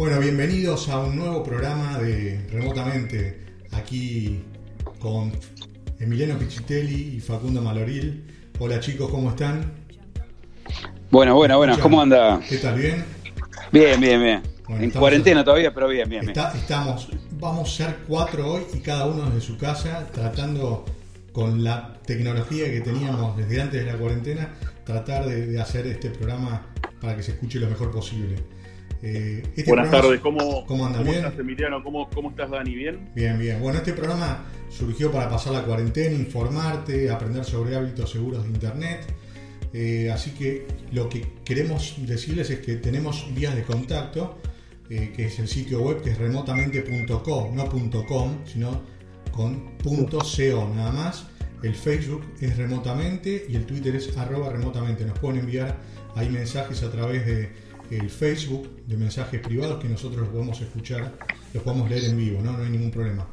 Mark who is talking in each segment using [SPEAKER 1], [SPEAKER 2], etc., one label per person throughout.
[SPEAKER 1] Bueno, bienvenidos a un nuevo programa de Remotamente, aquí con Emiliano Pichitelli y Facundo Maloril. Hola chicos, ¿cómo están?
[SPEAKER 2] Bueno, bueno, bueno, ¿cómo anda?
[SPEAKER 1] ¿Qué tal? ¿Bien?
[SPEAKER 2] Bien, bien, bien. en cuarentena todavía, pero bien, bien,
[SPEAKER 1] Estamos, vamos a ser cuatro hoy y cada uno desde su casa, tratando con la tecnología que teníamos desde antes de la cuarentena, tratar de hacer este programa para que se escuche lo mejor posible.
[SPEAKER 3] Eh, este Buenas tardes, ¿cómo, ¿cómo, estás Emiliano? ¿Cómo, estás Dani? ¿Bien?
[SPEAKER 1] Bien, bien. Bueno, este programa surgió para pasar la cuarentena, informarte, aprender sobre hábitos seguros de Internet. Eh, así que lo que queremos decirles es que tenemos vías de contacto, eh, que es el sitio web que es remotamente.co, no .com, sino con .co nada más. El Facebook es remotamente y el Twitter es arroba remotamente. Nos pueden enviar ahí mensajes a través de el Facebook de mensajes privados que nosotros los podemos escuchar, los podemos leer en vivo, ¿no? No hay ningún problema.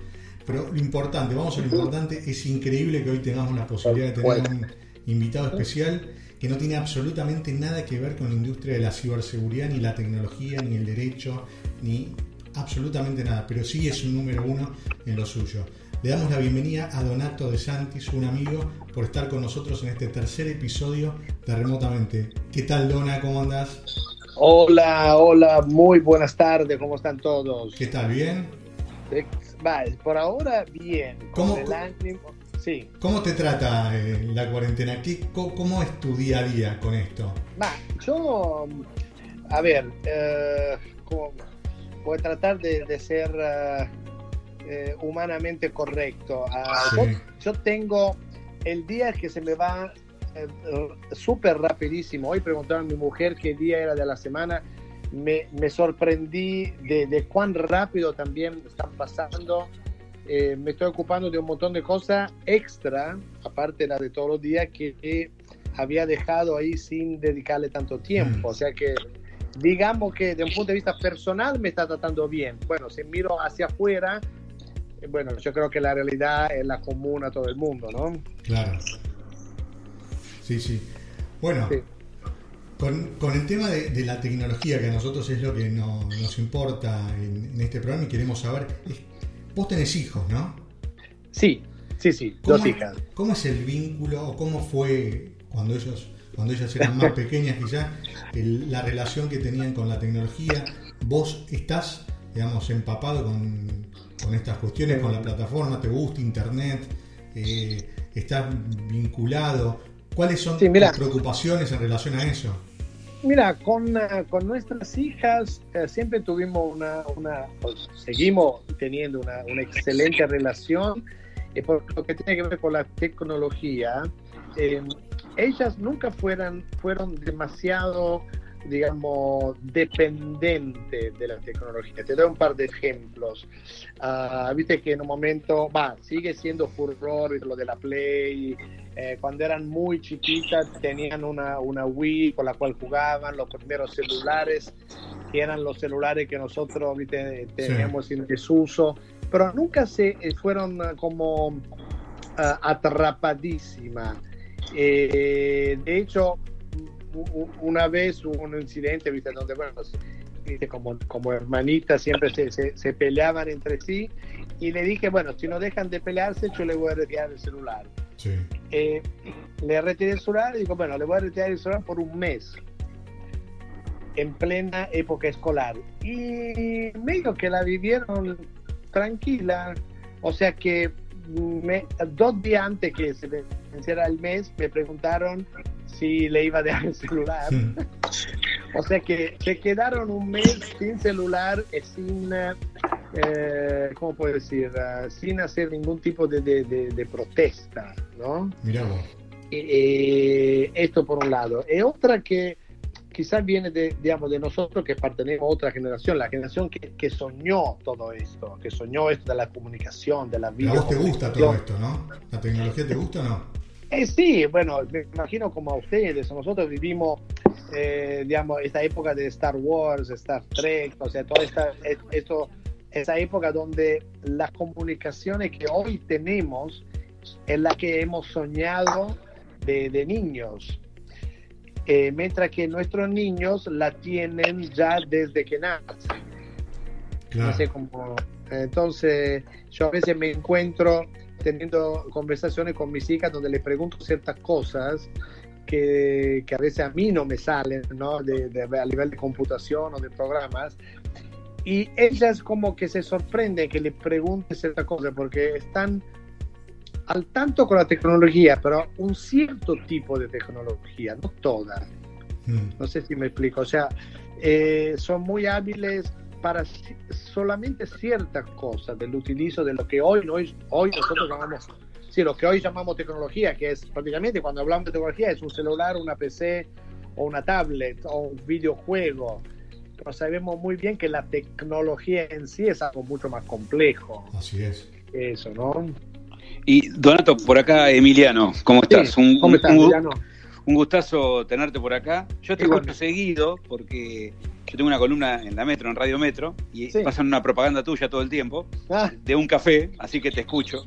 [SPEAKER 1] Pero lo importante, vamos a lo importante, es increíble que hoy tengamos la posibilidad de tener un invitado especial que no tiene absolutamente nada que ver con la industria de la ciberseguridad, ni la tecnología, ni el derecho, ni absolutamente nada, pero sí es un número uno en lo suyo. Le damos la bienvenida a Donato De Santis, un amigo, por estar con nosotros en este tercer episodio de Remotamente. ¿Qué tal, Dona? ¿Cómo andás?
[SPEAKER 4] Hola, hola, muy buenas tardes, ¿cómo están todos?
[SPEAKER 1] ¿Qué tal? ¿Bien?
[SPEAKER 4] Vale, por ahora bien.
[SPEAKER 1] ¿Cómo, sí. ¿Cómo te trata eh, la cuarentena? ¿Qué, cómo, es tu día a día con esto?
[SPEAKER 4] Va, yo, a ver, eh, voy a tratar de, ser eh, humanamente correcto. Ah, yo tengo el día que se me va eh, súper rapidísimo. Hoy preguntaron a mi mujer qué día era de la semana. Me, me sorprendí de, de, cuán rápido también están pasando. Eh, me estoy ocupando de un montón de cosas extra, aparte de la de todos los días, que había dejado ahí sin dedicarle tanto tiempo. Mm. O sea que digamos que de un punto de vista personal me está tratando bien. Bueno, si miro hacia afuera, eh, bueno, yo creo que la realidad es la común a todo el mundo, ¿no?
[SPEAKER 1] Claro. Sí, sí. Bueno, Con, el tema de, la tecnología, que a nosotros es lo que nos importa en, este programa y queremos saber, vos tenés hijos, ¿no?
[SPEAKER 4] Sí, sí, sí, dos hijas.
[SPEAKER 1] ¿Cómo es el vínculo o cómo fue cuando ellos cuando ellas eran más pequeñas quizás, la relación que tenían con la tecnología? ¿Vos estás, digamos, empapado con, estas cuestiones, con la plataforma? ¿Te gusta Internet? Eh, ¿Estás vinculado? ¿Cuáles son tus preocupaciones en relación a eso?
[SPEAKER 4] Mira, con, eh, con nuestras hijas eh, siempre tuvimos una, una pues, seguimos teniendo una, una, excelente relación. Y por lo que tiene que ver con la tecnología, eh, ellas nunca fueran, fueron demasiado digamos, dependiente de la tecnología. Te doy un par de ejemplos. Uh, Viste que en un momento, va, sigue siendo furor lo de la Play. Eh, cuando eran muy chiquitas tenían una, una Wii con la cual jugaban, los primeros celulares, que eran los celulares que nosotros ¿viste? teníamos en desuso, pero nunca se eh, fueron ah, como uh, atrapadísimas. Eh, de hecho, una vez hubo un incidente, ¿viste? Donde, bueno, como, como hermanitas siempre se, se, peleaban entre sí. Y le dije, bueno, si no dejan de pelearse, yo le voy a retirar el celular. Eh, le retiré el celular y digo, bueno, le voy a retirar el celular por un mes. En plena época escolar. Y medio que la vivieron tranquila. O sea que dos días antes que se venciera el mes, me preguntaron si le iba a dejar el celular. o sea que se quedaron un mes sin celular, sin, eh, ¿cómo puedo decir? Uh, sin hacer ningún tipo de, de, de, de protesta, ¿no?
[SPEAKER 1] Mira vos.
[SPEAKER 4] Eh, esto por un lado. Y otra que quizás viene de, digamos, de nosotros que pertenecemos a otra generación, la generación que, que, soñó todo esto, que soñó esto de la comunicación, de la vida.
[SPEAKER 1] ¿A vos te gusta todo esto, no? ¿La tecnología te gusta o no?
[SPEAKER 4] Eh, sí, bueno, me imagino como a ustedes, nosotros vivimos, eh, digamos, esta época de Star Wars, Star Trek, o sea, toda esta, esto, esa época donde las comunicaciones que hoy tenemos es la que hemos soñado de, de niños. Eh, mientras que nuestros niños la tienen ya desde que nacen. No sé cómo. Entonces, yo a veces me encuentro teniendo conversaciones con mis hijas donde les pregunto ciertas cosas que, que a veces a mí no me salen, ¿no? De, de, a nivel de computación o de programas. Y ellas como que se sorprenden que les pregunte ciertas cosas porque están al tanto con la tecnología, pero un cierto tipo de tecnología, no toda. Mm. No sé si me explico. O sea, eh, son muy hábiles para solamente ciertas cosas del utilizo de lo que hoy, hoy, hoy nosotros llamamos, sí, lo que hoy llamamos tecnología, que es prácticamente cuando hablamos de tecnología es un celular, una PC o una tablet o un videojuego. Pero sabemos muy bien que la tecnología en sí es algo mucho más complejo.
[SPEAKER 1] Así es.
[SPEAKER 4] Eso, ¿no?
[SPEAKER 2] Y Donato, por acá Emiliano, ¿cómo estás?
[SPEAKER 4] un, ¿Cómo estás, Emiliano?
[SPEAKER 2] Un gustazo tenerte por acá. Yo te escucho seguido porque yo tengo una columna en la Metro, en Radio Metro, y pasan una propaganda tuya todo el tiempo ah. de un café, así que te escucho.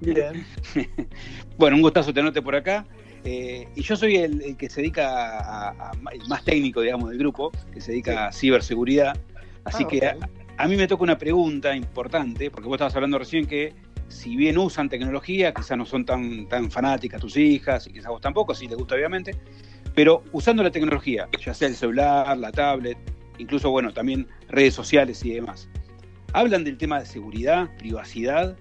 [SPEAKER 4] Bien.
[SPEAKER 2] bueno, un gustazo tenerte por acá. Eh, y yo soy el, que se dedica a, el más técnico, digamos, del grupo, que se dedica a ciberseguridad. Así ah, que a, a, mí me toca una pregunta importante, porque vos estabas hablando recién que si bien usan tecnología, quizás no son tan, tan fanáticas tus hijas, y quizás vos tampoco, si les gusta obviamente, pero usando la tecnología, ya sea el celular, la tablet, incluso, bueno, también redes sociales y demás. ¿Hablan del tema de seguridad, privacidad,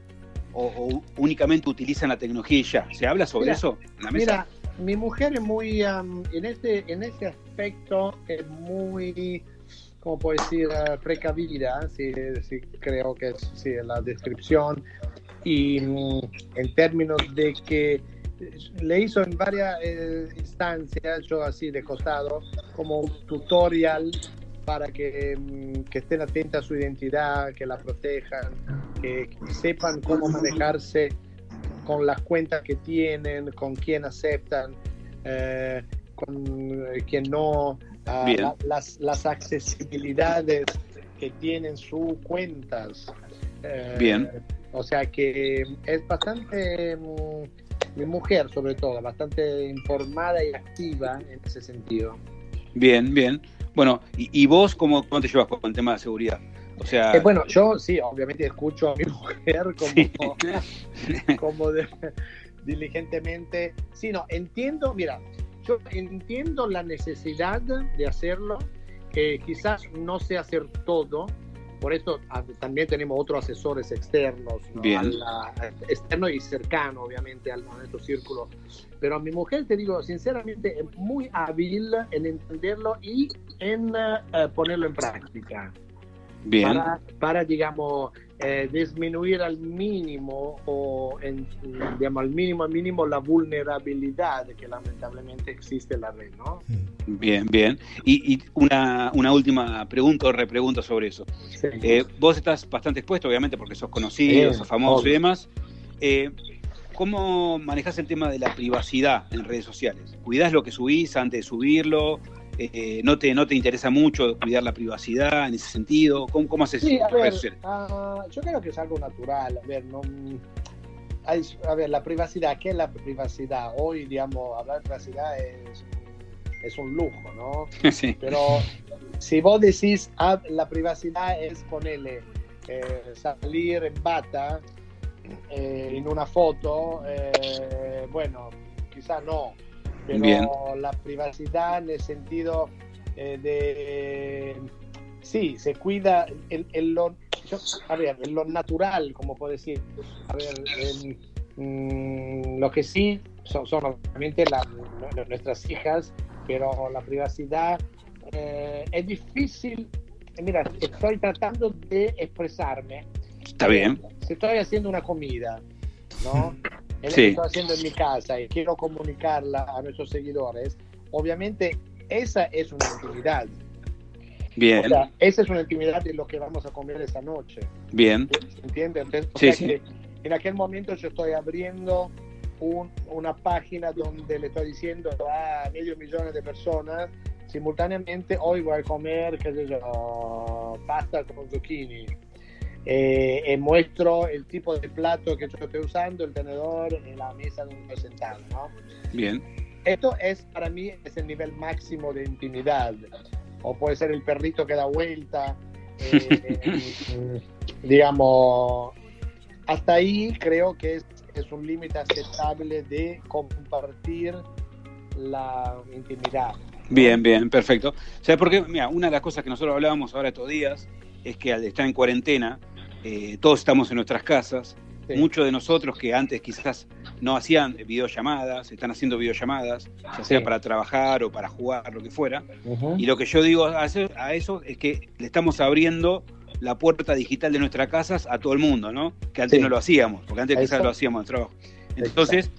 [SPEAKER 2] o, únicamente utilizan la tecnología y ya? ¿Se habla sobre eso en la mesa?
[SPEAKER 4] Mira, mi mujer es muy, en, este, en este aspecto, es muy como puedo decir, precavida, sí, sí, creo que es sí, la descripción y mm, en términos de que le hizo en varias eh, instancias, yo así de costado, como un tutorial para que, mm, que, estén atentas a su identidad, que la protejan, que, sepan cómo manejarse con las cuentas que tienen, con quién aceptan, eh, con eh, quién no, las, las accesibilidades que tienen sus cuentas.
[SPEAKER 2] Bien
[SPEAKER 4] o sea que es bastante, mm, mi mujer sobre todo, bastante informada y activa en ese sentido.
[SPEAKER 2] Bien, bien. Bueno, ¿y, vos cómo, cómo, te llevas con el tema de seguridad? O sea...
[SPEAKER 4] Eh, bueno, yo sí, obviamente escucho a mi mujer como, como diligentemente. Sí, no, entiendo, mira, yo entiendo la necesidad de hacerlo, que quizás no sé hacer todo, por eso también tenemos otros asesores externos, externo y cercano, obviamente, al nuestro círculo. Pero a mi mujer, te digo, sinceramente, es muy hábil en entenderlo y en eh, ponerlo en práctica.
[SPEAKER 2] Bien.
[SPEAKER 4] Para, para digamos, eh, disminuir al mínimo o en, digamos, al mínimo al mínimo la vulnerabilidad que lamentablemente existe en la red, ¿no?
[SPEAKER 2] Bien, bien. Y, una, una, última pregunta o repregunta sobre eso. Eh, vos estás bastante expuesto, obviamente, porque sos conocido, sos famoso y demás. Eh, ¿Cómo manejas el tema de la privacidad en redes sociales? ¿Cuidás lo que subís antes de subirlo? Eh, no, te, no te interesa mucho cuidar la privacidad en ese sentido? ¿Cómo, cómo haces
[SPEAKER 4] sí, a ver, uh, yo creo que es algo natural. A ver, no, hay, a ver, la privacidad, ¿qué es la privacidad? Hoy, digamos, hablar de privacidad es, es un lujo, ¿no?
[SPEAKER 2] Sí.
[SPEAKER 4] Pero si vos decís, ah, la privacidad es ponerle, eh, salir en bata eh, en una foto, eh, bueno, quizás no pero la privacidad en el sentido eh, de sí se cuida en, lo a ver en lo natural como puedo decir a ver mm, lo que sí son, son obviamente nuestras hijas pero la privacidad eh, es difícil mira estoy tratando de expresarme
[SPEAKER 2] Está bien.
[SPEAKER 4] Si estoy haciendo una comida, ¿no? Sí. estoy haciendo en mi casa y quiero comunicarla a nuestros seguidores, obviamente esa es una intimidad.
[SPEAKER 2] Bien. O sea,
[SPEAKER 4] esa es una intimidad de lo que vamos a comer esa noche.
[SPEAKER 2] Bien.
[SPEAKER 4] ¿Entiendes? sí, sí. en aquel momento yo estoy abriendo una página donde le estoy diciendo a medio millón de personas simultáneamente hoy voy a comer, qué sé yo, pasta con zucchini. Eh, y muestro el tipo de plato que yo estoy usando, el tenedor, en la mesa donde estoy sentado, ¿no?
[SPEAKER 2] Bien.
[SPEAKER 4] Esto es para mí es el nivel máximo de intimidad. O puede ser el perrito que da vuelta. Eh, digamos, hasta ahí creo que es, es un límite aceptable de compartir la intimidad.
[SPEAKER 2] Bien, bien, perfecto. ¿Sabes por qué? Mira, una de las cosas que nosotros hablábamos ahora estos días es que al estar en cuarentena, eh, todos estamos en nuestras casas. Muchos de nosotros que antes quizás no hacían videollamadas, están haciendo videollamadas, ya sea para trabajar o para jugar, lo que fuera. Y lo que yo digo a eso, es que le estamos abriendo la puerta digital de nuestras casas a todo el mundo, ¿no? Que antes no lo hacíamos, porque antes quizás lo hacíamos en trabajo. Entonces,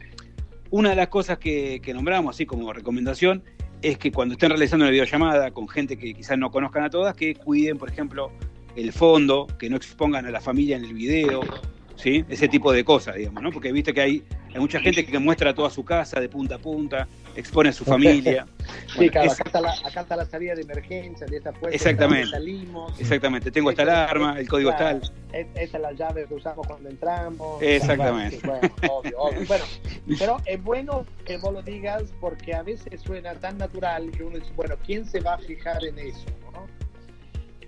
[SPEAKER 2] una de las cosas que, que nombramos, así como recomendación, es que cuando estén realizando una videollamada con gente que quizás no conozcan a todas, que cuiden, por ejemplo, el fondo, que no expongan a la familia en el video, ¿sí? Ese tipo de cosas, digamos, ¿no? Porque viste que hay, hay mucha gente que muestra toda su casa de punta a punta, expone a su familia.
[SPEAKER 4] sí, claro, acá, está la, acá, está la, salida de emergencia de esta puerta.
[SPEAKER 2] Exactamente. Salimos, exactamente. Tengo esta alarma, el código está.
[SPEAKER 4] Esta es la llave que usamos cuando entramos.
[SPEAKER 2] Exactamente.
[SPEAKER 4] Bueno, obvio, obvio. Bueno, pero es bueno que vos lo digas porque a veces suena tan natural que uno dice, bueno, ¿quién se va a fijar en eso? ¿no?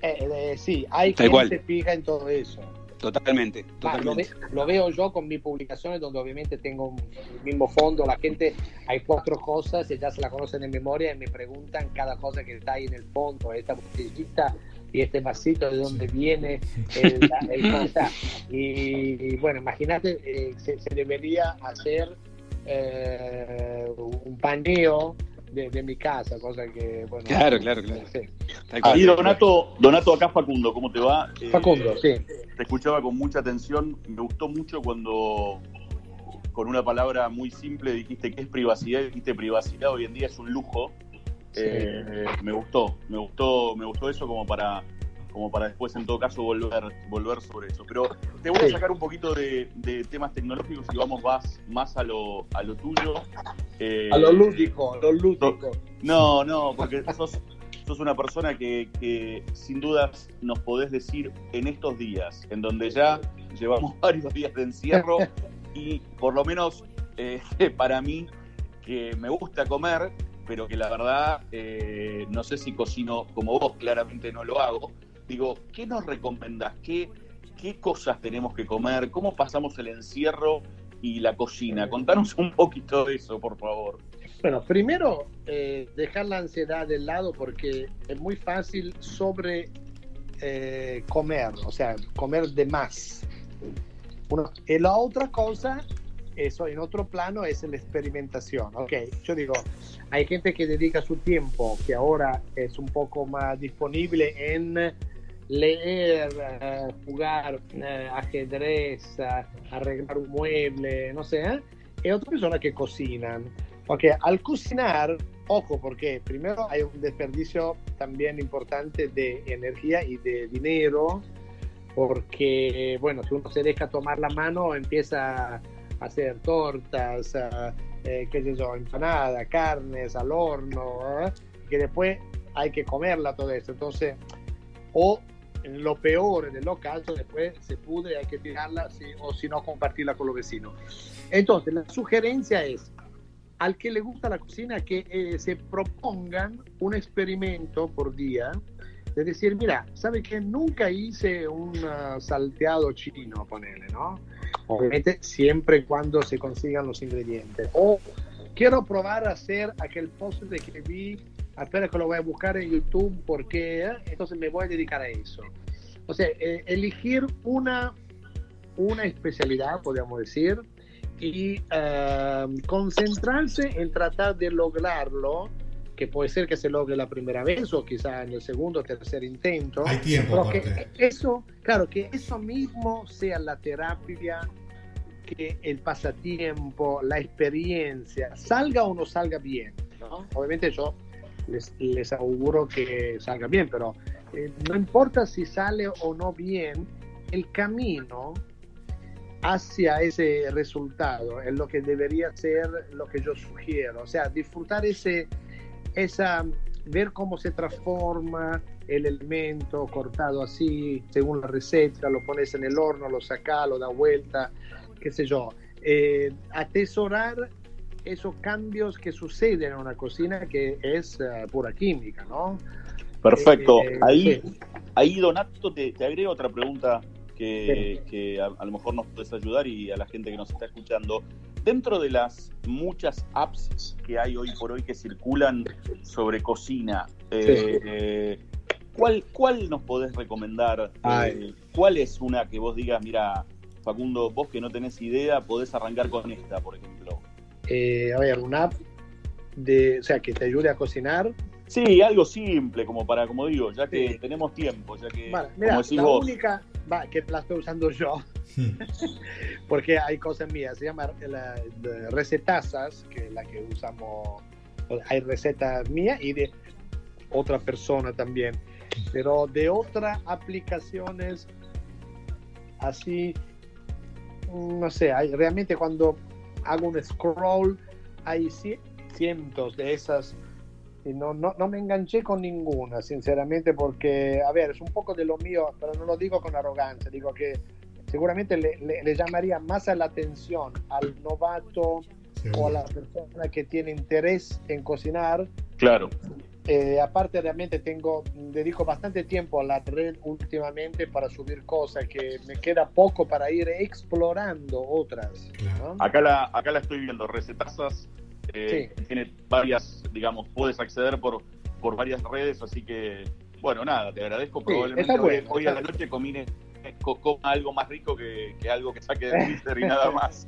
[SPEAKER 4] Eh, eh, sí, hay quien se fija en todo eso.
[SPEAKER 2] Totalmente, totalmente.
[SPEAKER 4] lo, veo yo con mis publicaciones donde obviamente tengo el mismo fondo, la gente, hay cuatro cosas y ya se la conocen de memoria y me preguntan cada cosa que está ahí en el fondo, esta botellita y este vasito de dónde viene el, Y, bueno, imagínate, eh, se, debería hacer eh, un paneo de, mi casa, cosa que, bueno.
[SPEAKER 2] Claro, claro, claro.
[SPEAKER 3] Sí. Donato, Donato, acá Facundo, ¿cómo te va?
[SPEAKER 4] Eh, Facundo, sí.
[SPEAKER 3] Te escuchaba con mucha atención, me gustó mucho cuando con una palabra muy simple dijiste que es privacidad, dijiste privacidad hoy en día es un lujo. Eh, me gustó, me gustó, me gustó eso como para como para después en todo caso volver, volver sobre eso. Pero te voy a sacar un poquito de, temas tecnológicos y vamos más, más a, lo, a lo tuyo.
[SPEAKER 4] Eh, a lo lúdico, a lo lúdico.
[SPEAKER 3] No, no, porque sos, sos una persona que, que, sin dudas nos podés decir en estos días, en donde ya llevamos varios días de encierro y por lo menos eh, para mí que me gusta comer, pero que la verdad eh, no sé si cocino como vos, claramente no lo hago, digo, ¿qué nos recomendás? ¿Qué, ¿Qué cosas tenemos que comer? ¿Cómo pasamos el encierro y la cocina? Contanos un poquito de eso, por favor.
[SPEAKER 4] Bueno, primero, eh, dejar la ansiedad de lado porque es muy fácil sobre eh, comer, o sea, comer de más. y la otra cosa, eso en otro plano, es la experimentación. Ok, yo digo, hay gente que dedica su tiempo, que ahora es un poco más disponible en leer, eh, jugar eh, ajedrez, arreglar un mueble, no sé, ¿eh? y otras personas que cocinan. Porque al cocinar, ojo, porque primero hay un desperdicio también importante de energía y de dinero, porque, bueno, si uno se deja tomar la mano, empieza a hacer tortas, qué sé yo, empanadas, carnes al horno, que después hay que comerla todo esto. Entonces, o lo peor, en el caso, después se pude, hay que tirarla o si no compartirla con los vecinos. Entonces, la sugerencia es, al que le gusta la cocina, que eh, se propongan un experimento por día, de decir, mira, ¿sabe que nunca hice un ah, salteado chino, ponele, ¿no? Obviamente, siempre y cuando se consigan los ingredientes. O quiero probar a hacer aquel postre que vi espera que lo voy a buscar en YouTube porque ¿eh? entonces me voy a dedicar a eso. O sea, eh, elegir una, una especialidad, podríamos decir, y eh, concentrarse en tratar de lograrlo que puede ser que se logre la primera vez o quizá en el segundo o tercer intento.
[SPEAKER 1] Hay tiempo.
[SPEAKER 4] Pero que eso, claro, que eso mismo sea la terapia, que el pasatiempo, la experiencia, salga o no salga bien. ¿no? Obviamente yo les, les auguro que salga bien, pero eh, no importa si sale o no bien, el camino hacia ese resultado es lo que debería ser lo que yo sugiero. O sea, disfrutar ese, esa, ver cómo se transforma el elemento cortado así, según la receta, lo pones en el horno, lo sacas, lo da vuelta, qué sé yo. Eh, atesorar esos cambios que suceden en una cocina que es uh, pura química, ¿no?
[SPEAKER 3] Perfecto. Eh, ahí, sí. ahí, Donato, te, te, agrego otra pregunta que, sí. que a, a, lo mejor nos puedes ayudar y a la gente que nos está escuchando. Dentro de las muchas apps que hay hoy por hoy que circulan sobre cocina, eh, ¿cuál, ¿cuál nos podés recomendar? Eh, ¿Cuál es una que vos digas, mira, Facundo, vos que no tenés idea, podés arrancar con esta, por ejemplo?
[SPEAKER 4] Eh, a ver, una app de, o sea, que te ayude a cocinar.
[SPEAKER 3] Sí, algo simple, como para, como digo, ya que sí. tenemos tiempo, ya que,
[SPEAKER 4] vale, mira,
[SPEAKER 3] como decís
[SPEAKER 4] la
[SPEAKER 3] vos.
[SPEAKER 4] única, va, que la estoy usando yo, porque hay cosas mías, se llama la, la recetazas, que es la que usamos, hay recetas mías y de otra persona también, pero de otras aplicaciones así, no sé, hay, realmente cuando hago un scroll, hay cientos de esas y no, no, no, me enganché con ninguna, sinceramente, porque, a ver, es un poco de lo mío, pero no lo digo con arrogancia, digo que seguramente le, le, le llamaría más a la atención al novato sí. o a la persona que tiene interés en cocinar.
[SPEAKER 3] Claro.
[SPEAKER 4] Eh, aparte, realmente tengo, dedico bastante tiempo a la red últimamente para subir cosas que me queda poco para ir explorando otras.
[SPEAKER 3] ¿no? Acá, la, acá la estoy viendo, recetazas eh, sí. tiene varias, digamos, puedes acceder por, por varias redes, así que, bueno, nada, te agradezco.
[SPEAKER 4] Sí,
[SPEAKER 3] Probablemente
[SPEAKER 4] bueno,
[SPEAKER 3] hoy, hoy a la noche comine, coma algo más rico que, que algo que saque de Twitter y nada más.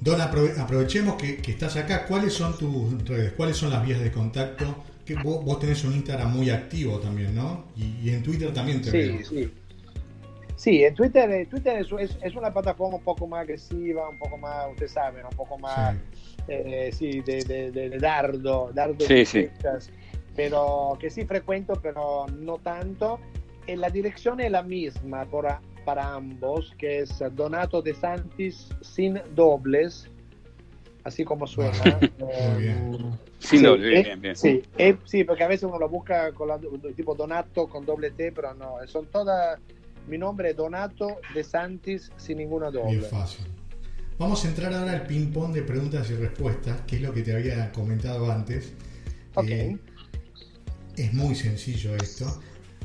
[SPEAKER 1] Don, aprovechemos que, que, estás acá. ¿Cuáles son tus redes? ¿Cuáles son las vías de contacto? Que vos, vos tenés un Instagram muy activo también, ¿no? Y, y en Twitter también te
[SPEAKER 4] sí,
[SPEAKER 1] veo.
[SPEAKER 4] Sí, Sí, en Twitter, eh, Twitter es, es, es, una plataforma un poco más agresiva, un poco más, usted sabe, un poco más, sí, eh, sí de, de, de, dardo, dardo
[SPEAKER 2] sí, sí.
[SPEAKER 4] pero que sí frecuento, pero no tanto. E la dirección es la misma para, para ambos, que es Donato De Santis sin dobles, así como suena.
[SPEAKER 1] Muy bien.
[SPEAKER 2] Sin sí, doble, bien, bien.
[SPEAKER 4] Sí, eh, sí, porque a veces uno lo busca con la, tipo Donato con doble T, pero no, son todas mi nombre es Donato De Santis sin ninguna doble.
[SPEAKER 1] Bien fácil. Vamos a entrar ahora al ping-pong de preguntas y respuestas, que es lo que te había comentado antes.
[SPEAKER 4] Ok.
[SPEAKER 1] Eh, es muy sencillo esto.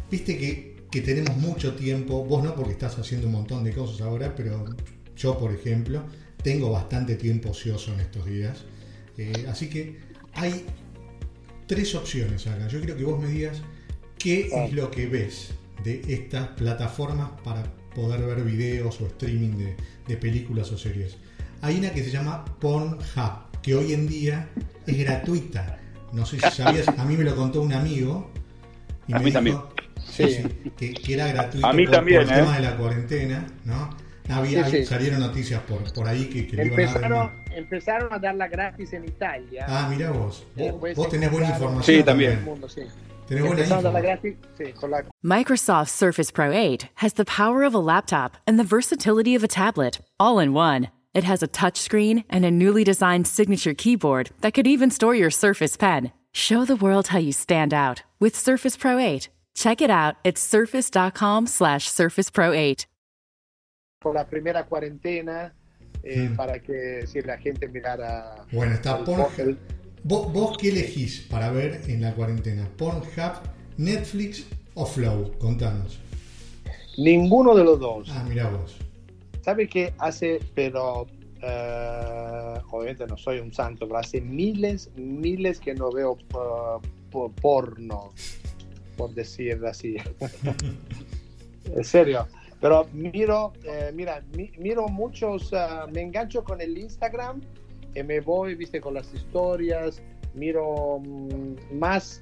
[SPEAKER 1] Viste que, que, tenemos mucho tiempo, vos no porque estás haciendo un montón de cosas ahora, pero yo, por ejemplo, tengo bastante tiempo ocioso en estos días. Eh, así que hay tres opciones acá. Yo quiero que vos me digas qué es lo que ves de estas plataformas para poder ver videos o streaming de, de, películas o series. Hay una que se llama Pornhub, que hoy en día es gratuita. No sé si sabías, a mí me lo contó un amigo.
[SPEAKER 2] Y a me mí dijo, también.
[SPEAKER 1] Sí, sí. Que, que, era gratuito
[SPEAKER 2] a mí
[SPEAKER 1] por,
[SPEAKER 2] también,
[SPEAKER 1] por el
[SPEAKER 2] ¿eh?
[SPEAKER 1] tema de la cuarentena, ¿no? Había, sí, sí. salieron noticias por, por ahí que, que
[SPEAKER 4] empezaron,
[SPEAKER 1] iban a dar
[SPEAKER 4] empezaron a darla gratis en Italia.
[SPEAKER 1] Ah, mira vos. Vos, vos tenés buena información.
[SPEAKER 2] Sí, también.
[SPEAKER 1] Mundo, tenés buena info.
[SPEAKER 4] Gratis, la...
[SPEAKER 5] Microsoft Surface Pro 8 has the power of a laptop and the versatility of a tablet, all in one. It has a touchscreen and a newly designed signature keyboard that could even store your Surface Pen. Show the world how you stand out with Surface Pro 8. Check it out at surface.com slash Surface Pro 8.
[SPEAKER 4] Por la primera cuarentena, eh, mm. para que si la gente mirara.
[SPEAKER 1] Bueno, está Pornhub. ¿Vos, ¿Vos qué elegís para ver en la cuarentena? ¿Pornhub, Netflix o Flow? Contanos.
[SPEAKER 4] Ninguno de los dos.
[SPEAKER 1] Ah, mira vos.
[SPEAKER 4] ¿Sabe qué hace? Pero uh, obviamente no soy un santo, pero hace miles, miles que no veo uh, porno, por decir así. en serio. Pero miro, eh, mira, mi, miro muchos, uh, me engancho con el Instagram y me voy, viste, con las historias, miro mm, más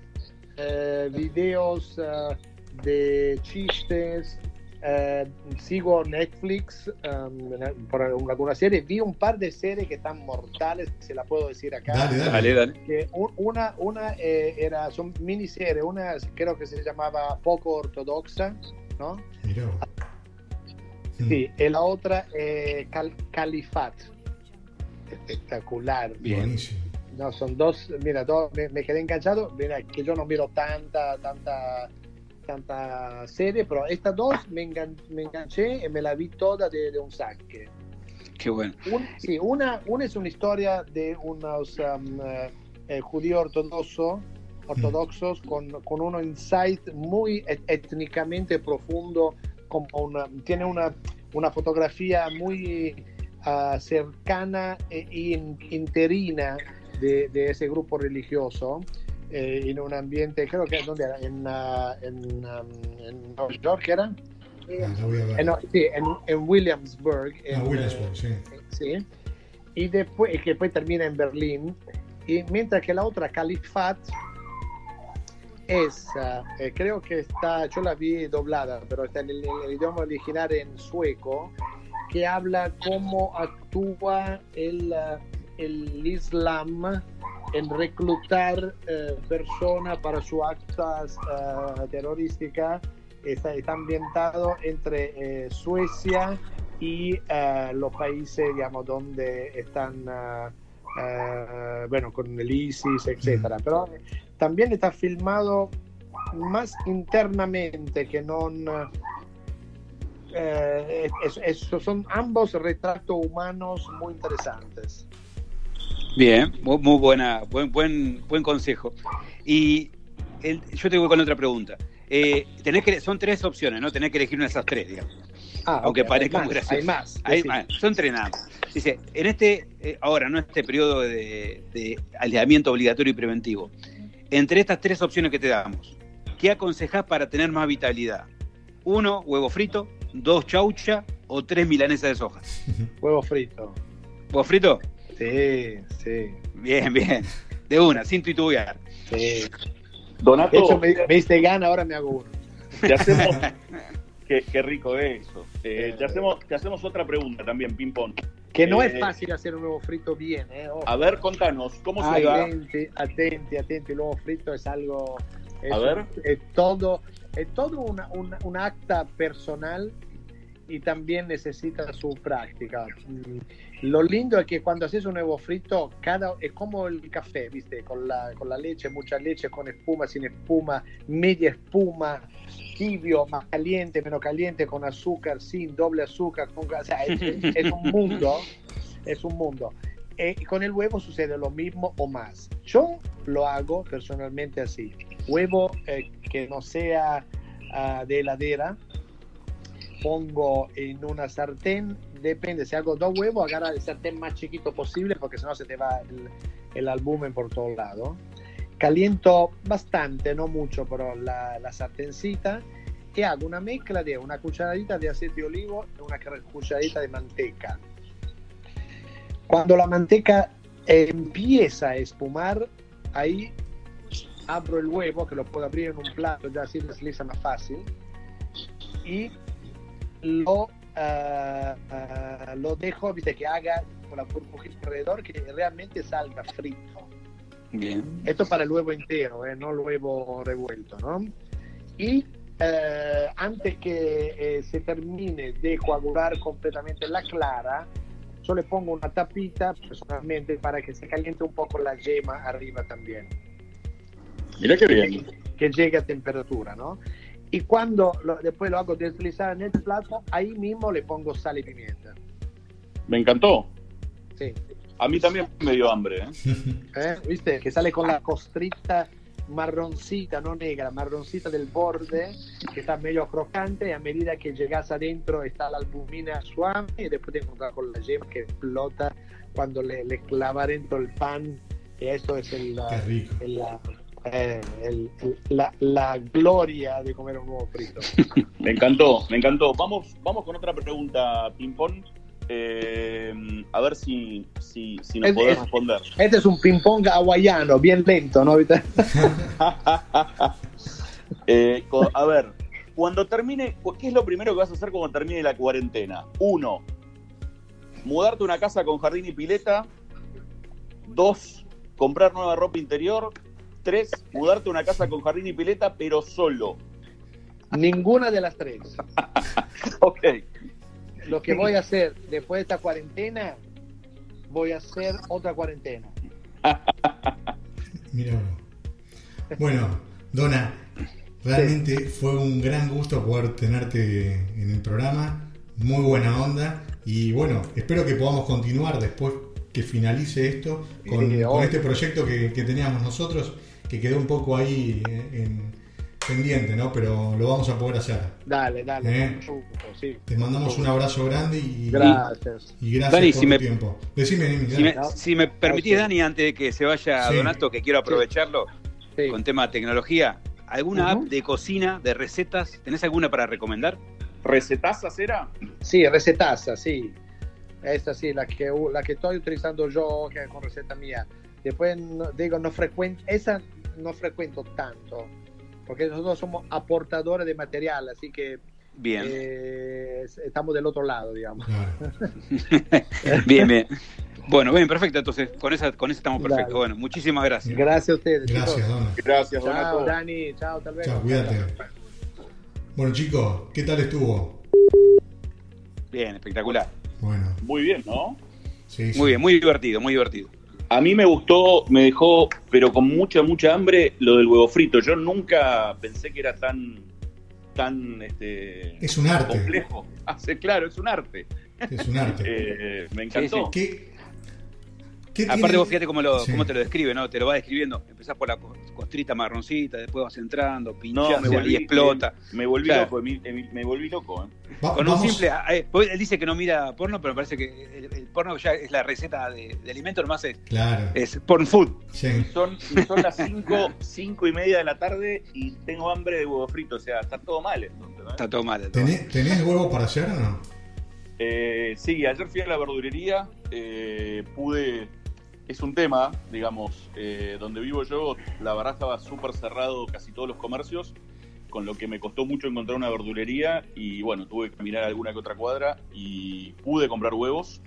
[SPEAKER 4] eh, videos eh, de chistes, eh, sigo Netflix um, por alguna serie, vi un par de series que están mortales, se la puedo decir acá.
[SPEAKER 1] Dale, dale.
[SPEAKER 2] Dale, dale.
[SPEAKER 4] Que un- una una eh, era, son miniseries, una creo que se llamaba Poco Ortodoxa, ¿no?
[SPEAKER 1] Mm.
[SPEAKER 4] Sí, y la otra eh, Cal- Califat. Espectacular.
[SPEAKER 2] Bien.
[SPEAKER 4] No, son dos, mira, dos, me, me quedé enganchado. Mira, que yo no miro tanta, tanta, tanta serie, pero estas dos me, engan- me enganché y me la vi toda de, de un saque.
[SPEAKER 2] Qué bueno.
[SPEAKER 4] Un- sí, una, una es una historia de unos um, eh, eh, judíos ortodoxos ortodoxos con, con un insight muy étnicamente profundo, como una, tiene una, una fotografía muy ah, cercana e in- interina de, de ese grupo religioso. eh, en un ambiente, creo que ¿dónde era? En, ah, en, um, en Nueva York era.
[SPEAKER 1] Ah, ver.
[SPEAKER 4] Eh, no, sí, en, en Williamsburg.
[SPEAKER 1] Ah,
[SPEAKER 4] en,
[SPEAKER 1] Williamsburg, sí.
[SPEAKER 4] sí. Y después, que después termina en Berlín. Y mientras que la otra, Califat, es, ah, eh, creo que está, yo la vi doblada, pero está en el, en el idioma original en sueco, que habla cómo actúa el, ah, el Islam en reclutar eh, personas para sus actas ah, terrorísticas. Está, está ambientado entre eh, Suecia y eh, los países, digamos, donde están, ah, ah, bueno, con el ISIS, etcétera. Pero también está filmado más internamente que no... Eh, es- es- son ambos retratos humanos muy interesantes.
[SPEAKER 2] Bien, muy, buena, buen, buen, buen consejo. Y el- yo te voy con otra pregunta. Eh, tenés que, son tres opciones, ¿no? Tenés que elegir una de esas tres, digamos.
[SPEAKER 4] Ah,
[SPEAKER 2] Aunque parezca
[SPEAKER 4] hay
[SPEAKER 2] muy
[SPEAKER 4] más,
[SPEAKER 2] gracioso.
[SPEAKER 4] Hay más.
[SPEAKER 2] Hay- ah, son tres nada más. Dice, en este, eh, ahora, ¿no? Este periodo de, de aislamiento obligatorio y preventivo. Entre estas tres opciones que te damos, ¿qué aconsejás para tener más vitalidad? Uno, huevo frito, dos, chaucha o tres milanesas de soja.
[SPEAKER 4] Huevo frito.
[SPEAKER 2] ¿Huevo frito?
[SPEAKER 4] Sí, sí,
[SPEAKER 2] Bien, bien. De una, sin titubear.
[SPEAKER 4] sí.
[SPEAKER 3] Donato,
[SPEAKER 4] De hecho, me, me diste gana, ahora me hago uno.
[SPEAKER 3] te hacemos. qué, qué rico eso. Eh,
[SPEAKER 4] Eh,
[SPEAKER 3] te, hacemos, te hacemos otra pregunta también, Ping Pong.
[SPEAKER 4] Que no
[SPEAKER 3] Eh,
[SPEAKER 4] es fácil hacer un huevo frito bien, ¿eh? Ojo.
[SPEAKER 3] A ver, contanos, ¿cómo se va?
[SPEAKER 4] Atenti, atenti. El huevo frito es algo. Es,
[SPEAKER 3] A ver.
[SPEAKER 4] es todo, es todo una, una, un acta personal y también necesita su práctica. Mm, Lo lindo es que cuando haces un huevo frito, cada, es como el café, ¿viste? Con la, con la leche, mucha leche, con espuma, sin espuma, media espuma, tibio, más caliente, menos caliente, con azúcar, sin doble azúcar. Con, o sea, es, es- un mundo, es un mundo. Eh, con el huevo sucede lo mismo o más. Yo lo hago personalmente así. Huevo eh, que no sea ah, de heladera, pongo en una sartén, depende, si hago dos huevos, agarra el sartén más chiquito posible porque si no se te va el, el albumen por todos lados. Caliento bastante, no mucho, pero la, la sartencita y hago una mezcla de una cucharadita de aceite de olivo y una cucharadita de manteca. Cuando la manteca empieza a espumar, ahí abro el huevo, que lo puedo abrir en un plato, ya así desliza más fácil, y lo, ah, ah, lo dejo, viste, que haga con la burbujita alrededor, que realmente salga frito.
[SPEAKER 2] Bien.
[SPEAKER 4] Esto para el huevo entero, eh, no el huevo revuelto, ¿no? Y eh, antes que eh, se termine de coagular completamente la clara, yo le pongo una tapita personalmente para que se caliente un poco la yema arriba también,
[SPEAKER 3] Mirá qué bien.
[SPEAKER 4] que llegue a temperatura, ¿no? Y cuando lo- después lo hago deslizar en el plato, ahí mismo le pongo sal y pimienta.
[SPEAKER 3] Me encantó.
[SPEAKER 4] Sí.
[SPEAKER 3] A mí también me dio hambre. ¿eh?
[SPEAKER 4] ¿Eh? ¿Viste? Que sale con la costrita marroncita, no negra, marroncita del borde, que está medio crocante, y a medida que llegas adentro está la albumina suave, y después te encuentras con la yema que explota cuando le, le clava dentro el pan, y eso es el,
[SPEAKER 1] Qué rico.
[SPEAKER 4] el- la, eh, el- el- la, la gloria de comer un huevo frito.
[SPEAKER 3] Me encantó, me encantó. Vamos, vamos con otra pregunta, Ping Pong. Eh, a ver si, si, si nos podés responder.
[SPEAKER 4] Este es un ping-pong hawaiano, bien lento, ¿no?
[SPEAKER 3] eh, a ver, cuando termine, ¿qué es lo primero que vas a hacer cuando termine la cuarentena? Uno, mudarte a una casa con jardín y pileta. Dos, comprar nueva ropa interior. Tres, mudarte a una casa con jardín y pileta, pero solo.
[SPEAKER 4] Ninguna de las tres.
[SPEAKER 3] ok.
[SPEAKER 4] Lo que voy a hacer después de esta cuarentena, voy a hacer otra cuarentena.
[SPEAKER 1] Mira. Bueno, Dona, realmente fue un gran gusto poder tenerte en el programa. Muy buena onda. Y bueno, espero que podamos continuar después que finalice esto con, este proyecto que, teníamos nosotros, que quedó un poco ahí en pendiente, ¿no? Pero lo vamos a poder hacer.
[SPEAKER 4] Dale, dale.
[SPEAKER 1] ¿Eh? Sí. Te mandamos un abrazo grande y
[SPEAKER 4] gracias,
[SPEAKER 1] y gracias por tu tiempo. Decime,
[SPEAKER 2] si, me, si me permitís, Dani, antes de que se vaya Donato, que quiero aprovecharlo con tema de tecnología, ¿alguna app de cocina, de recetas? ¿Tenés alguna para recomendar?
[SPEAKER 3] ¿Recetazas era?
[SPEAKER 4] Sí, recetazas, sí. Esta sí, la que, la que estoy utilizando yo, que es con receta mía. Después digo, no frecuento, esa no frecuento tanto porque nosotros somos aportadores de material, así que
[SPEAKER 2] bien.
[SPEAKER 4] Eh, estamos del otro lado, digamos.
[SPEAKER 2] bien, bien. Bueno, bien, perfecto. Entonces, con esa, con eso estamos perfectos. Bueno, muchísimas gracias.
[SPEAKER 4] Gracias a ustedes.
[SPEAKER 1] Gracias, Dona.
[SPEAKER 3] Gracias,
[SPEAKER 4] Chao, Dani. Chao, tal vez.
[SPEAKER 1] Chao, cuídate. Bueno, chicos, ¿qué tal estuvo?
[SPEAKER 2] Bien, espectacular.
[SPEAKER 1] Bueno.
[SPEAKER 3] Muy bien, ¿no?
[SPEAKER 2] Sí, sí. Muy bien, muy divertido, muy divertido.
[SPEAKER 3] A mí me gustó, me dejó, pero con mucha, mucha hambre, lo del huevo frito. Yo nunca pensé que era tan, tan, este,
[SPEAKER 1] es un arte.
[SPEAKER 3] complejo. Ah, claro, es un arte.
[SPEAKER 1] Es un arte.
[SPEAKER 3] Eh, me encantó.
[SPEAKER 1] ¿Qué,
[SPEAKER 2] Aparte vos fíjate cómo, lo, cómo te lo describe, ¿no? Te lo va describiendo. Empezás por la costrita marroncita, después vas entrando, pinchás y explota.
[SPEAKER 3] Me, volví loco, me, volví loco. ¿eh?
[SPEAKER 2] Con un simple... Ah, eh, él dice que no mira porno, pero me parece que el, porno ya es la receta de, de alimento, nomás es,
[SPEAKER 1] claro.
[SPEAKER 2] es porn food.
[SPEAKER 3] Son, son las 5 cinco, y media de la tarde y tengo hambre de huevo frito, o sea, está todo mal.
[SPEAKER 2] Está todo mal.
[SPEAKER 1] ¿Tenés, ¿Tenés huevo para hacer o no?
[SPEAKER 3] Eh, sí, ayer fui a la verdulería, eh, pude es un tema, digamos, eh, donde vivo yo, la verdad estaba súper cerrado casi todos los comercios, con lo que me costó mucho encontrar una verdulería y bueno, tuve que caminar alguna que otra cuadra y pude comprar huevos.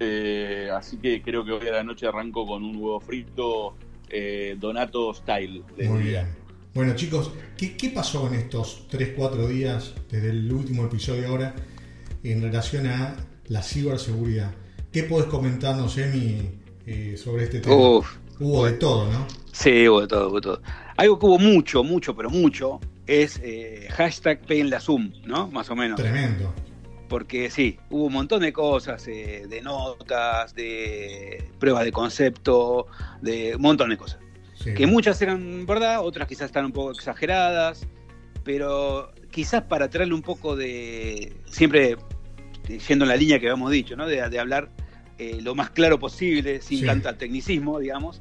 [SPEAKER 3] Eh, así que creo que hoy a la noche arranco con un huevo frito eh, Donato Style.
[SPEAKER 1] Muy bien. Bueno chicos, ¿qué, ¿qué, pasó en estos 3-4 días desde el último episodio ahora en relación a la ciberseguridad? ¿Qué podés comentarnos, Emi, eh, sobre este tema. hubo de todo, ¿no?
[SPEAKER 2] Sí, hubo de todo, hubo de todo. Algo que hubo mucho, mucho, pero mucho, es eh, hashtag la Zoom, ¿no? Más o menos.
[SPEAKER 1] Tremendo.
[SPEAKER 2] Porque sí, hubo un montón de cosas, eh, de notas, de pruebas de concepto, de un montón de cosas. Que muchas eran verdad, otras quizás están un poco exageradas, pero quizás para traerle un poco de, siempre yendo en la línea que habíamos dicho, ¿no? de hablar eh, lo más claro posible, sin tanta tecnicismo, digamos.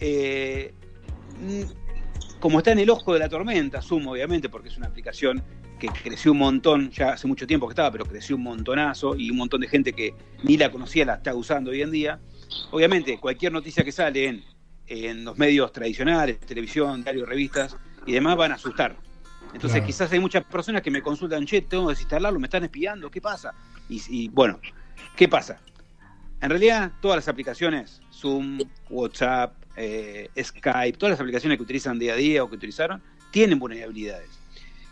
[SPEAKER 2] Eh, mm, como está en el ojo de la tormenta, asumo obviamente, porque es una aplicación que creció un montón, ya hace mucho tiempo que estaba, pero creció un montonazo y un montón de gente que ni la conocía la está usando hoy en día. Obviamente, cualquier noticia que sale en, en los medios tradicionales, televisión, diarios, revistas y demás, van a asustar. Entonces, quizás hay muchas personas que me consultan, che, tengo que desinstalarlo, me están espiando, ¿qué pasa? y bueno, ¿qué pasa? En realidad, todas las aplicaciones, Zoom, WhatsApp, eh, Skype, todas las aplicaciones que utilizan día a día o que utilizaron, tienen vulnerabilidades.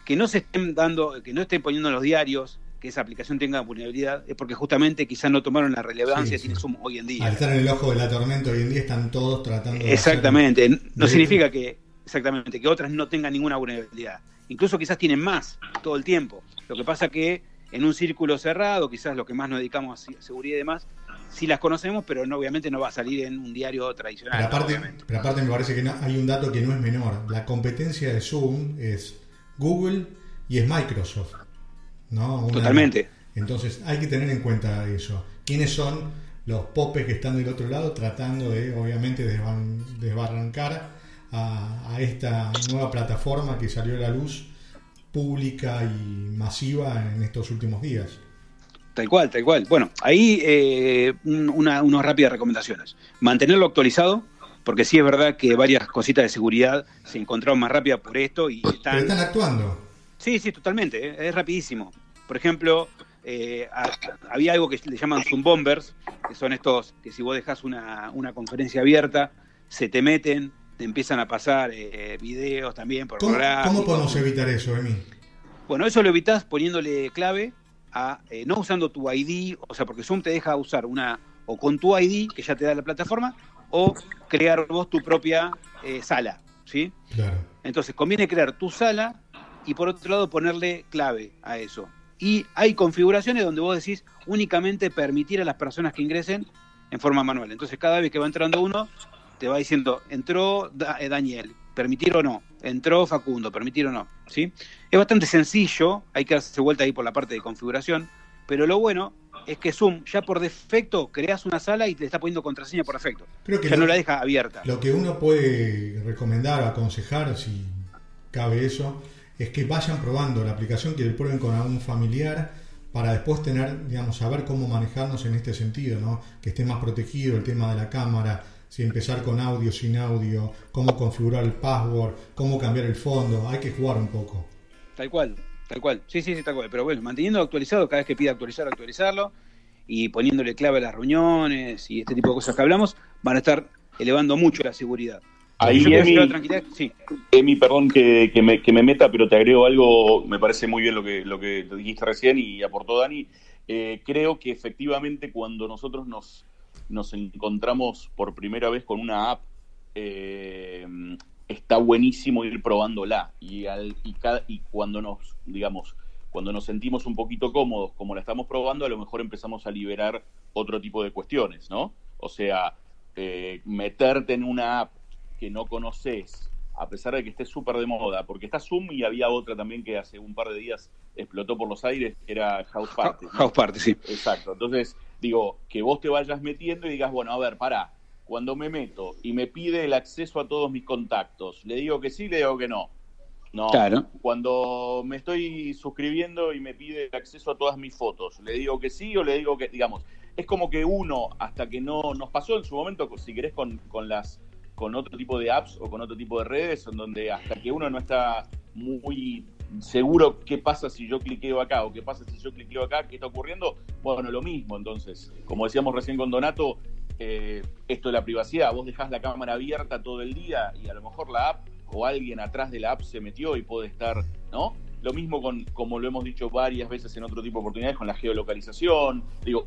[SPEAKER 2] Que no se estén dando, que no estén poniendo en los diarios que esa aplicación tenga vulnerabilidad, es porque justamente quizás no tomaron la relevancia que tiene Zoom hoy en día.
[SPEAKER 1] Al estar en el ojo de la tormenta hoy en día están todos tratando
[SPEAKER 2] de Exactamente, no significa que exactamente que otras no tengan ninguna vulnerabilidad. Incluso quizás tienen más todo el tiempo. Lo que pasa que en un círculo cerrado, quizás lo que más nos dedicamos a seguridad y demás, sí las conocemos, pero no, obviamente no va a salir en un diario tradicional.
[SPEAKER 1] Pero aparte, pero aparte me parece que hay un dato que no es menor. La competencia de Zoom es Google y es Microsoft. ¿no?
[SPEAKER 2] Totalmente.
[SPEAKER 1] Entonces hay que tener en cuenta eso. ¿Quiénes son los popes que están del otro lado tratando de, obviamente, desbarrancar a, a esta nueva plataforma que salió a la luz pública y masiva en estos últimos días?
[SPEAKER 2] Tal cual, tal cual. Bueno, ahí eh, una, unas rápidas recomendaciones. Mantenerlo actualizado, porque sí es verdad que varias cositas de seguridad se encontraron más rápidas por esto y están...
[SPEAKER 1] Pero están actuando.
[SPEAKER 2] Sí, sí, totalmente, eh, es rapidísimo. Por ejemplo, eh, había algo que le llaman Zoom Bombers, que son estos que si vos dejas una, una conferencia abierta, se te meten, te empiezan a pasar eh, videos también por
[SPEAKER 1] ¿Cómo, ¿Cómo podemos evitar eso, Emi?
[SPEAKER 2] Bueno, eso lo evitas poniéndole clave a, eh, no usando tu ID, o sea, porque Zoom te deja usar una, o con tu ID, que ya te da la plataforma, o crear vos tu propia eh, sala, ¿sí?
[SPEAKER 1] Claro.
[SPEAKER 2] Entonces, conviene crear tu sala y por otro lado ponerle clave a eso. Y hay configuraciones donde vos decís únicamente permitir a las personas que ingresen en forma manual. Entonces, cada vez que va entrando uno, te va diciendo, entró eh, Daniel, permitir o no, entró Facundo, permitir o no, ¿sí? Es bastante sencillo, hay que darse vuelta ahí por la parte de configuración, pero lo bueno es que Zoom ya por defecto creas una sala y te está poniendo contraseña por defecto.
[SPEAKER 1] Creo que
[SPEAKER 2] ya no la deja abierta.
[SPEAKER 1] Lo que uno puede recomendar o aconsejar, si cabe eso, es que vayan probando la aplicación, que le prueben con algún familiar para después tener, digamos, saber cómo manejarnos en este sentido, ¿no? Que esté más protegido el tema de la cámara, si empezar con audio, sin audio, cómo configurar el password, cómo cambiar el fondo, hay que jugar un poco.
[SPEAKER 2] Tal cual, tal cual, sí, sí, sí, tal cual, pero bueno, manteniendo actualizado, cada vez que pida actualizar, actualizarlo, y poniéndole clave a las reuniones y este tipo de cosas que hablamos, van a estar elevando mucho la seguridad.
[SPEAKER 3] Ahí, Emi, tranquilidad, sí. Emi, perdón que, me, que, me, meta, pero te agrego algo, me parece muy bien lo que, lo que dijiste recién y aportó Dani. Eh, creo que efectivamente cuando nosotros nos nos encontramos por primera vez con una app, eh, está buenísimo ir probándola. Y, al, y, y cuando nos, digamos, cuando nos sentimos un poquito cómodos, como la estamos probando, a lo mejor empezamos a liberar otro tipo de cuestiones, ¿no? O sea, eh, meterte en una app que no conoces, a pesar de que esté súper de moda, porque está Zoom y había otra también que hace un par de días explotó por los aires, que era House Party.
[SPEAKER 2] House Party, sí.
[SPEAKER 3] Exacto. Entonces, digo, que vos te vayas metiendo y digas, bueno, a ver, pará, cuando me meto y me pide el acceso a todos mis contactos, le digo que sí, le digo que no. No.
[SPEAKER 2] Claro.
[SPEAKER 3] Cuando me estoy suscribiendo y me pide el acceso a todas mis fotos, le digo que sí o le digo que, digamos, es como que uno, hasta que no nos pasó en su momento, si querés, con, con las con otro tipo de apps o con otro tipo de redes, en donde hasta que uno no está muy seguro qué pasa si yo cliqueo acá o qué pasa si yo cliqueo acá, qué está ocurriendo, bueno, lo mismo. Entonces, como decíamos recién con Donato, eh, esto de la privacidad, vos dejás la cámara abierta todo el día y a lo mejor la app o alguien atrás de la app se metió y puede estar, ¿no? Lo mismo con, como lo hemos dicho varias veces en otro tipo de oportunidades, con la geolocalización. Digo,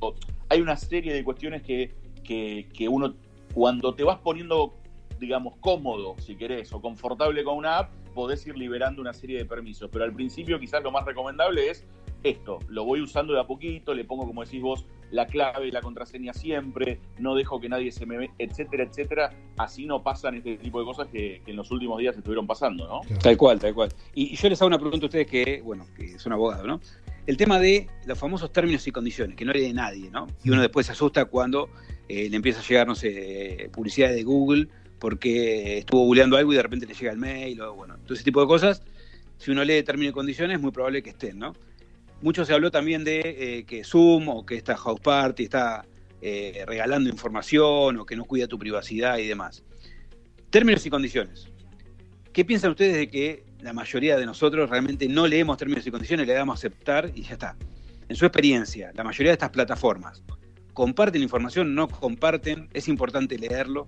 [SPEAKER 3] hay una serie de cuestiones que, que, que uno, cuando te vas poniendo digamos, cómodo, si querés, o confortable con una app, podés ir liberando una serie de permisos. Pero al principio quizás lo más recomendable es esto, lo voy usando de a poquito, le pongo, como decís vos, la clave y la contraseña siempre, no dejo que nadie se me ve, etcétera, etcétera. Así no pasan este tipo de cosas que, en los últimos días estuvieron pasando, ¿no?
[SPEAKER 2] Tal cual, tal cual. Y, yo les hago una pregunta a ustedes que, bueno, que son abogados, ¿no? El tema de los famosos términos y condiciones, que no hay de nadie, ¿no? Y uno después se asusta cuando eh, le empieza a llegar, no sé, publicidad de Google porque estuvo googleando algo y de repente le llega el mail o bueno, todo ese tipo de cosas. Si uno lee términos y condiciones, es muy probable que estén, ¿no? Mucho se habló también de eh, que Zoom o que esta House Party está eh, regalando información o que no cuida tu privacidad y demás. Términos y condiciones. ¿Qué piensan ustedes de que la mayoría de nosotros realmente no leemos términos y condiciones, le damos a aceptar y ya está? En su experiencia, la mayoría de estas plataformas comparten información, no comparten, es importante leerlo.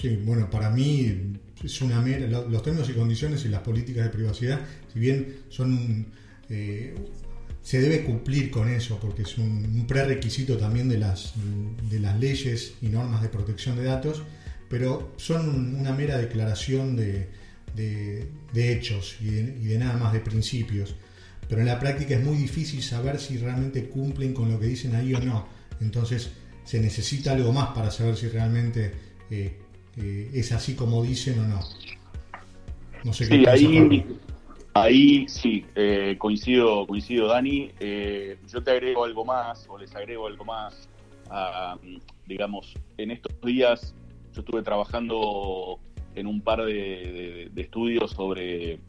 [SPEAKER 1] Sí, bueno, para mí es una mera. Los términos y condiciones y las políticas de privacidad, si bien son. Eh, se debe cumplir con eso, porque es un, prerequisito también de las, de las leyes y normas de protección de datos, pero son una mera declaración de, hechos y de, nada más de principios. Pero en la práctica es muy difícil saber si realmente cumplen con lo que dicen ahí o no. Entonces se necesita algo más para saber si realmente eh, eh, es así como dicen o no.
[SPEAKER 3] No sé sí, ahí, ahí sí, eh, coincido, coincido Dani. Eh, yo te agrego algo más, o les agrego algo más. digamos, en estos días yo estuve trabajando en un par de, estudios sobre,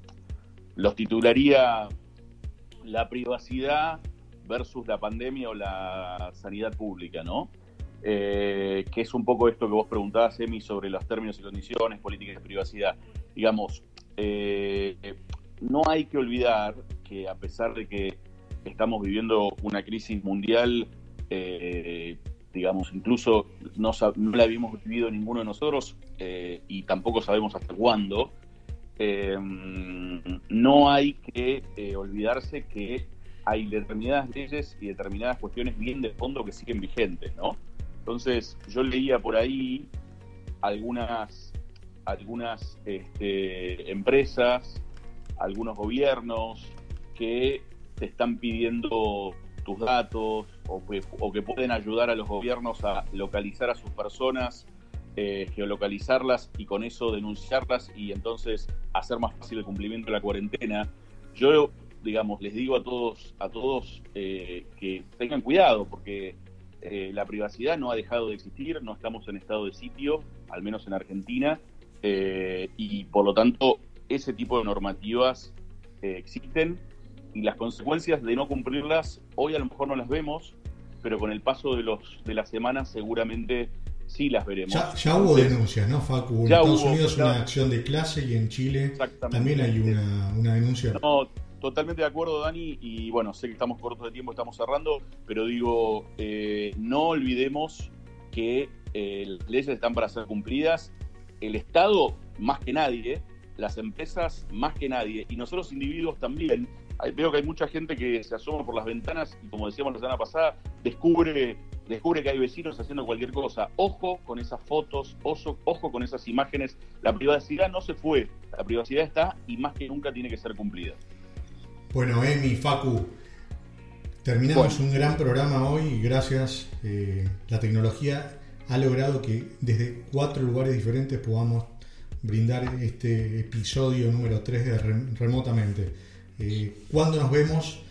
[SPEAKER 3] los titularía La privacidad versus la pandemia o la sanidad pública, ¿no? Eh, que es un poco esto que vos preguntabas, Emi, sobre los términos y condiciones, políticas de privacidad. Digamos, eh, no hay que olvidar que a pesar de que estamos viviendo una crisis mundial, eh, digamos, incluso no, la habíamos vivido ninguno de nosotros y tampoco sabemos hasta cuándo, no hay que olvidarse que hay determinadas leyes y determinadas cuestiones bien de fondo que siguen vigentes, ¿no? Entonces, yo leía por ahí algunas, algunas este, empresas, algunos gobiernos que te están pidiendo tus datos o que, pueden ayudar a los gobiernos a localizar a sus personas, eh, geolocalizarlas y con eso denunciarlas y entonces hacer más fácil el cumplimiento de la cuarentena. Yo, digamos, les digo a todos, a todos eh, que tengan cuidado porque eh, la privacidad no ha dejado de existir, no estamos en estado de sitio, al menos en Argentina, eh, y por lo tanto ese tipo de normativas eh, existen y las consecuencias de no cumplirlas hoy a lo mejor no las vemos, pero con el paso de, los, de las semanas seguramente sí las veremos.
[SPEAKER 1] Ya, hubo denuncias, ¿no, Facu? En Estados Unidos una acción de clase y en Chile también hay una, una denuncia.
[SPEAKER 3] No, totalmente de acuerdo, Dani, y bueno, sé que estamos cortos de tiempo, estamos cerrando, pero digo, eh, no olvidemos que eh, las leyes están para ser cumplidas, el Estado más que nadie, las empresas más que nadie, y nosotros individuos también. Veo que hay mucha gente que se asoma por las ventanas y como decíamos la semana pasada, descubre, descubre que hay vecinos haciendo cualquier cosa. Ojo con esas fotos, ojo, ojo con esas imágenes. La privacidad no se fue, la privacidad está y más que nunca tiene que ser cumplida.
[SPEAKER 1] Bueno, Emi, Facu, terminamos un gran programa hoy gracias. Eh, la tecnología ha logrado que desde cuatro lugares diferentes podamos brindar este episodio número 3 de remotamente. Eh, ¿Cuándo nos vemos?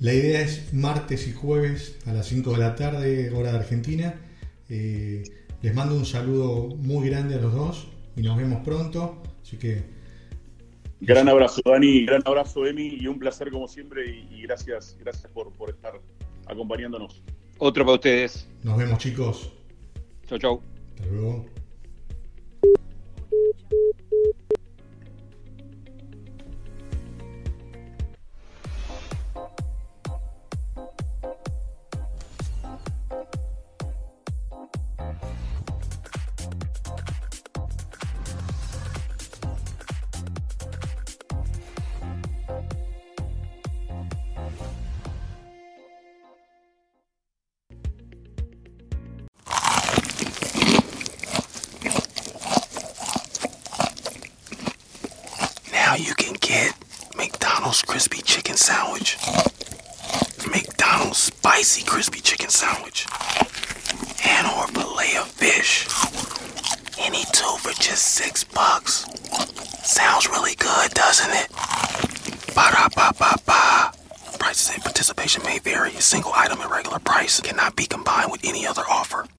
[SPEAKER 1] La idea es martes y jueves a las 5 de la tarde, hora de Argentina. Eh, les mando un saludo muy grande a los dos y nos vemos pronto. Así que
[SPEAKER 3] Gran abrazo, Dani, gran abrazo, Emi, y un placer como siempre, y, gracias, gracias por, por estar acompañándonos.
[SPEAKER 2] Otro para ustedes.
[SPEAKER 1] Nos vemos, chicos.
[SPEAKER 2] Chau, chau.
[SPEAKER 1] Hasta luego.